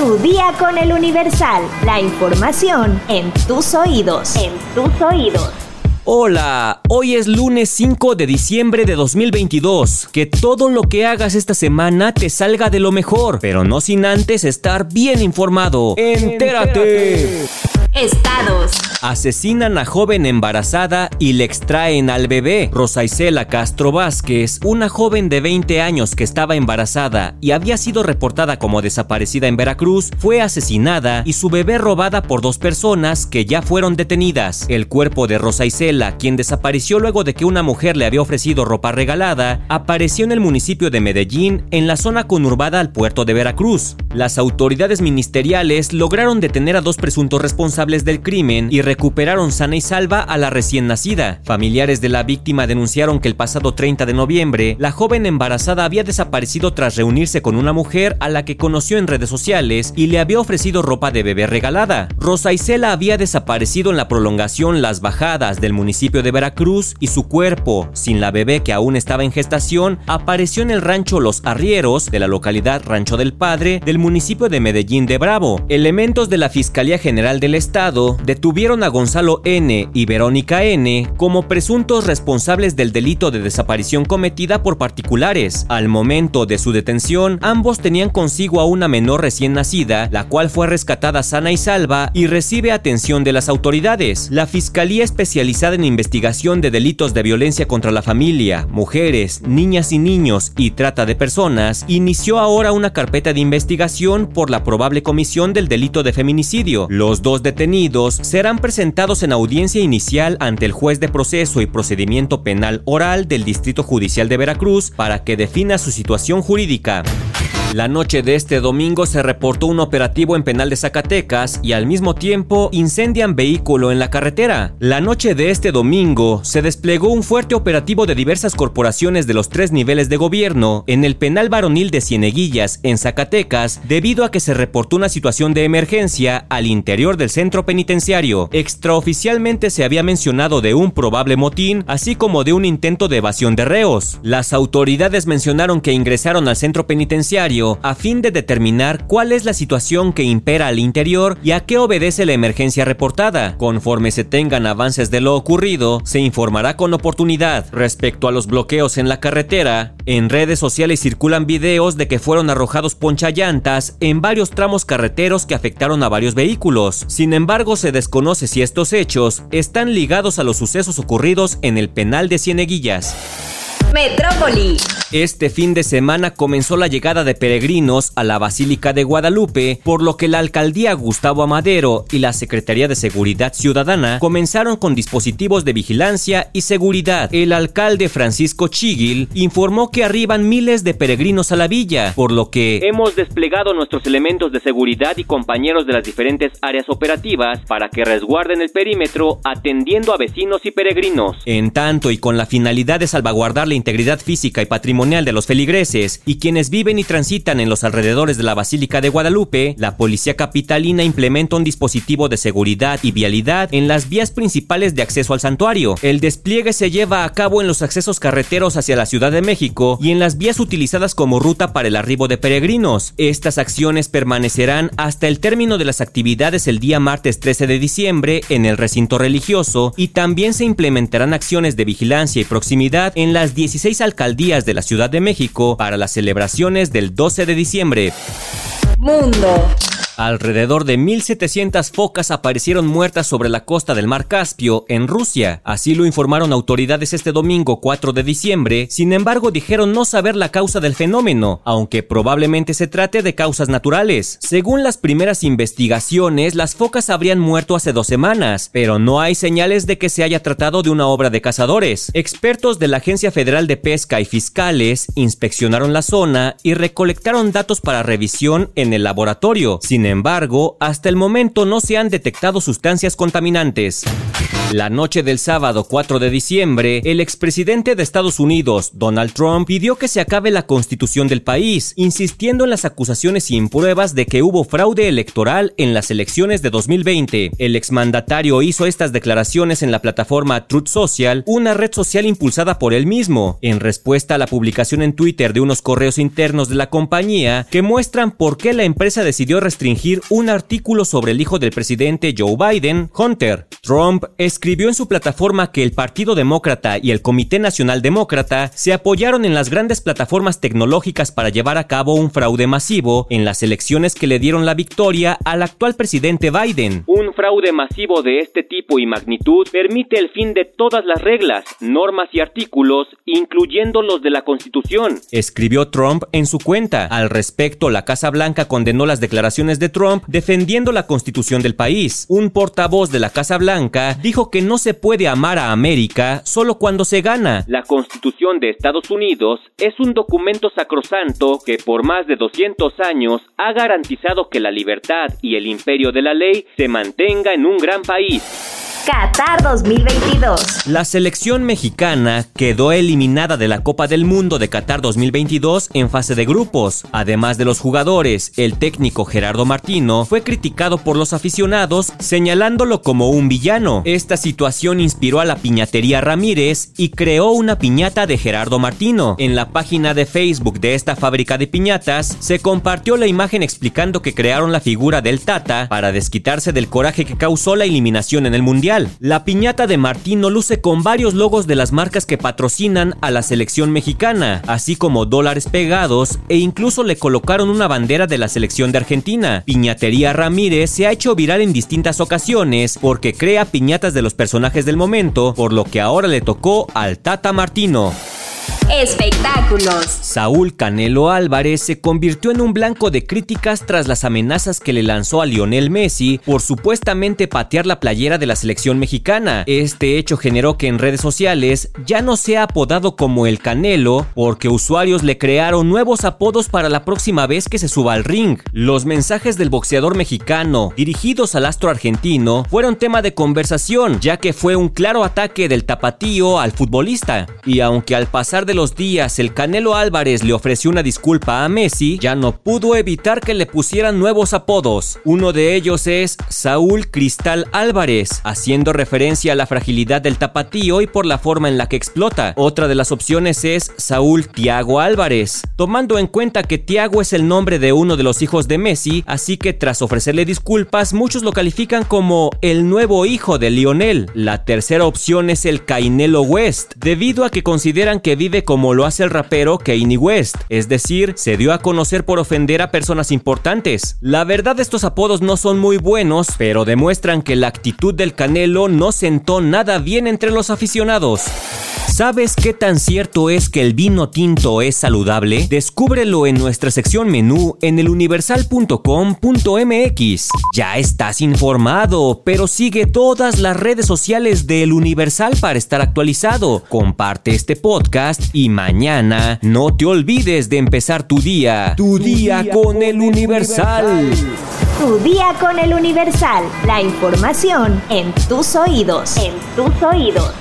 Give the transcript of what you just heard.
Tu día con el Universal. La información en tus oídos. En tus oídos. Hola, hoy es lunes 5 de diciembre de 2022. Que todo lo que hagas esta semana te salga de lo mejor, pero no sin antes estar bien informado. Entérate. Estados. Asesinan a joven embarazada y le extraen al bebé. Rosa Isela Castro Vázquez, una joven de 20 años que estaba embarazada y había sido reportada como desaparecida en Veracruz, fue asesinada y su bebé robada por dos personas que ya fueron detenidas. El cuerpo de Rosa Isela, quien desapareció luego de que una mujer le había ofrecido ropa regalada, apareció en el municipio de Medellín, en la zona conurbada al puerto de Veracruz. Las autoridades ministeriales lograron detener a dos presuntos responsables del crimen y recuperaron sana y salva a la recién nacida. Familiares de la víctima denunciaron que el pasado 30 de noviembre, la joven embarazada había desaparecido tras reunirse con una mujer a la que conoció en redes sociales y le había ofrecido ropa de bebé regalada. Rosa Isela había desaparecido en la prolongación Las Bajadas del municipio de Veracruz y su cuerpo, sin la bebé que aún estaba en gestación, apareció en el rancho Los Arrieros de la localidad Rancho del Padre del municipio de Medellín de Bravo. Elementos de la Fiscalía General del Estado detuvieron a Gonzalo N. y Verónica N. como presuntos responsables del delito de desaparición cometida por particulares. Al momento de su detención, ambos tenían consigo a una menor recién nacida, la cual fue rescatada sana y salva y recibe atención de las autoridades. La Fiscalía especializada en investigación de delitos de violencia contra la familia, mujeres, niñas y niños y trata de personas inició ahora una carpeta de investigación por la probable comisión del delito de feminicidio. Los dos detenidos serán presentados en audiencia inicial ante el juez de proceso y procedimiento penal oral del Distrito Judicial de Veracruz para que defina su situación jurídica. La noche de este domingo se reportó un operativo en Penal de Zacatecas y al mismo tiempo incendian vehículo en la carretera. La noche de este domingo se desplegó un fuerte operativo de diversas corporaciones de los tres niveles de gobierno en el Penal Varonil de Cieneguillas, en Zacatecas, debido a que se reportó una situación de emergencia al interior del centro penitenciario. Extraoficialmente se había mencionado de un probable motín, así como de un intento de evasión de reos. Las autoridades mencionaron que ingresaron al centro penitenciario a fin de determinar cuál es la situación que impera al interior y a qué obedece la emergencia reportada. Conforme se tengan avances de lo ocurrido, se informará con oportunidad. Respecto a los bloqueos en la carretera, en redes sociales circulan videos de que fueron arrojados ponchallantas en varios tramos carreteros que afectaron a varios vehículos. Sin embargo, se desconoce si estos hechos están ligados a los sucesos ocurridos en el penal de Cieneguillas. Metrópoli. Este fin de semana comenzó la llegada de peregrinos a la Basílica de Guadalupe, por lo que la alcaldía Gustavo Amadero y la Secretaría de Seguridad Ciudadana comenzaron con dispositivos de vigilancia y seguridad. El alcalde Francisco Chigil informó que arriban miles de peregrinos a la villa, por lo que hemos desplegado nuestros elementos de seguridad y compañeros de las diferentes áreas operativas para que resguarden el perímetro atendiendo a vecinos y peregrinos. En tanto y con la finalidad de salvaguardar la integridad física y patrimonial de los feligreses y quienes viven y transitan en los alrededores de la Basílica de Guadalupe, la Policía Capitalina implementa un dispositivo de seguridad y vialidad en las vías principales de acceso al santuario. El despliegue se lleva a cabo en los accesos carreteros hacia la Ciudad de México y en las vías utilizadas como ruta para el arribo de peregrinos. Estas acciones permanecerán hasta el término de las actividades el día martes 13 de diciembre en el recinto religioso y también se implementarán acciones de vigilancia y proximidad en las 10 16 alcaldías de la Ciudad de México para las celebraciones del 12 de diciembre. Mundo. Alrededor de 1.700 focas aparecieron muertas sobre la costa del Mar Caspio, en Rusia. Así lo informaron autoridades este domingo 4 de diciembre. Sin embargo, dijeron no saber la causa del fenómeno, aunque probablemente se trate de causas naturales. Según las primeras investigaciones, las focas habrían muerto hace dos semanas, pero no hay señales de que se haya tratado de una obra de cazadores. Expertos de la Agencia Federal de Pesca y fiscales inspeccionaron la zona y recolectaron datos para revisión en el laboratorio. Sin embargo, hasta el momento no se han detectado sustancias contaminantes. La noche del sábado 4 de diciembre, el expresidente de Estados Unidos, Donald Trump, pidió que se acabe la constitución del país, insistiendo en las acusaciones sin pruebas de que hubo fraude electoral en las elecciones de 2020. El exmandatario hizo estas declaraciones en la plataforma Truth Social, una red social impulsada por él mismo, en respuesta a la publicación en Twitter de unos correos internos de la compañía que muestran por qué la empresa decidió restringir un artículo sobre el hijo del presidente Joe Biden, Hunter. Trump escribió en su plataforma que el Partido Demócrata y el Comité Nacional Demócrata se apoyaron en las grandes plataformas tecnológicas para llevar a cabo un fraude masivo en las elecciones que le dieron la victoria al actual presidente Biden. Un fraude masivo de este tipo y magnitud permite el fin de todas las reglas, normas y artículos, incluyendo los de la Constitución, escribió Trump en su cuenta. Al respecto, la Casa Blanca condenó las declaraciones de Trump defendiendo la Constitución del país. Un portavoz de la Casa Blanca dijo que no se puede amar a América solo cuando se gana. La Constitución de Estados Unidos es un documento sacrosanto que por más de 200 años ha garantizado que la libertad y el imperio de la ley se mantenga en un gran país. Qatar 2022. La selección mexicana quedó eliminada de la Copa del Mundo de Qatar 2022 en fase de grupos. Además de los jugadores, el técnico Gerardo Martino fue criticado por los aficionados señalándolo como un villano. Esta situación inspiró a la piñatería Ramírez y creó una piñata de Gerardo Martino. En la página de Facebook de esta fábrica de piñatas se compartió la imagen explicando que crearon la figura del Tata para desquitarse del coraje que causó la eliminación en el Mundial la piñata de Martino luce con varios logos de las marcas que patrocinan a la selección mexicana, así como dólares pegados e incluso le colocaron una bandera de la selección de Argentina. Piñatería Ramírez se ha hecho viral en distintas ocasiones porque crea piñatas de los personajes del momento, por lo que ahora le tocó al Tata Martino. Espectáculos. Saúl Canelo Álvarez se convirtió en un blanco de críticas tras las amenazas que le lanzó a Lionel Messi por supuestamente patear la playera de la selección mexicana. Este hecho generó que en redes sociales ya no sea apodado como el Canelo porque usuarios le crearon nuevos apodos para la próxima vez que se suba al ring. Los mensajes del boxeador mexicano dirigidos al astro argentino fueron tema de conversación ya que fue un claro ataque del tapatío al futbolista. Y aunque al pasar de los días el Canelo Álvarez le ofreció una disculpa a Messi, ya no pudo evitar que le pusieran nuevos apodos. Uno de ellos es Saúl Cristal Álvarez, haciendo referencia a la fragilidad del tapatío y por la forma en la que explota. Otra de las opciones es Saúl Tiago Álvarez, tomando en cuenta que Tiago es el nombre de uno de los hijos de Messi, así que tras ofrecerle disculpas, muchos lo califican como el nuevo hijo de Lionel. La tercera opción es el Cainelo West, debido a que consideran que vive como lo hace el rapero Kanye West, es decir, se dio a conocer por ofender a personas importantes. La verdad estos apodos no son muy buenos, pero demuestran que la actitud del Canelo no sentó nada bien entre los aficionados. ¿Sabes qué tan cierto es que el vino tinto es saludable? Descúbrelo en nuestra sección menú en eluniversal.com.mx. Ya estás informado, pero sigue todas las redes sociales de El Universal para estar actualizado. Comparte este podcast y mañana no te olvides de empezar tu día. Tu, día, con, El Universal. Tu día con El Universal. La información en tus oídos. En tus oídos.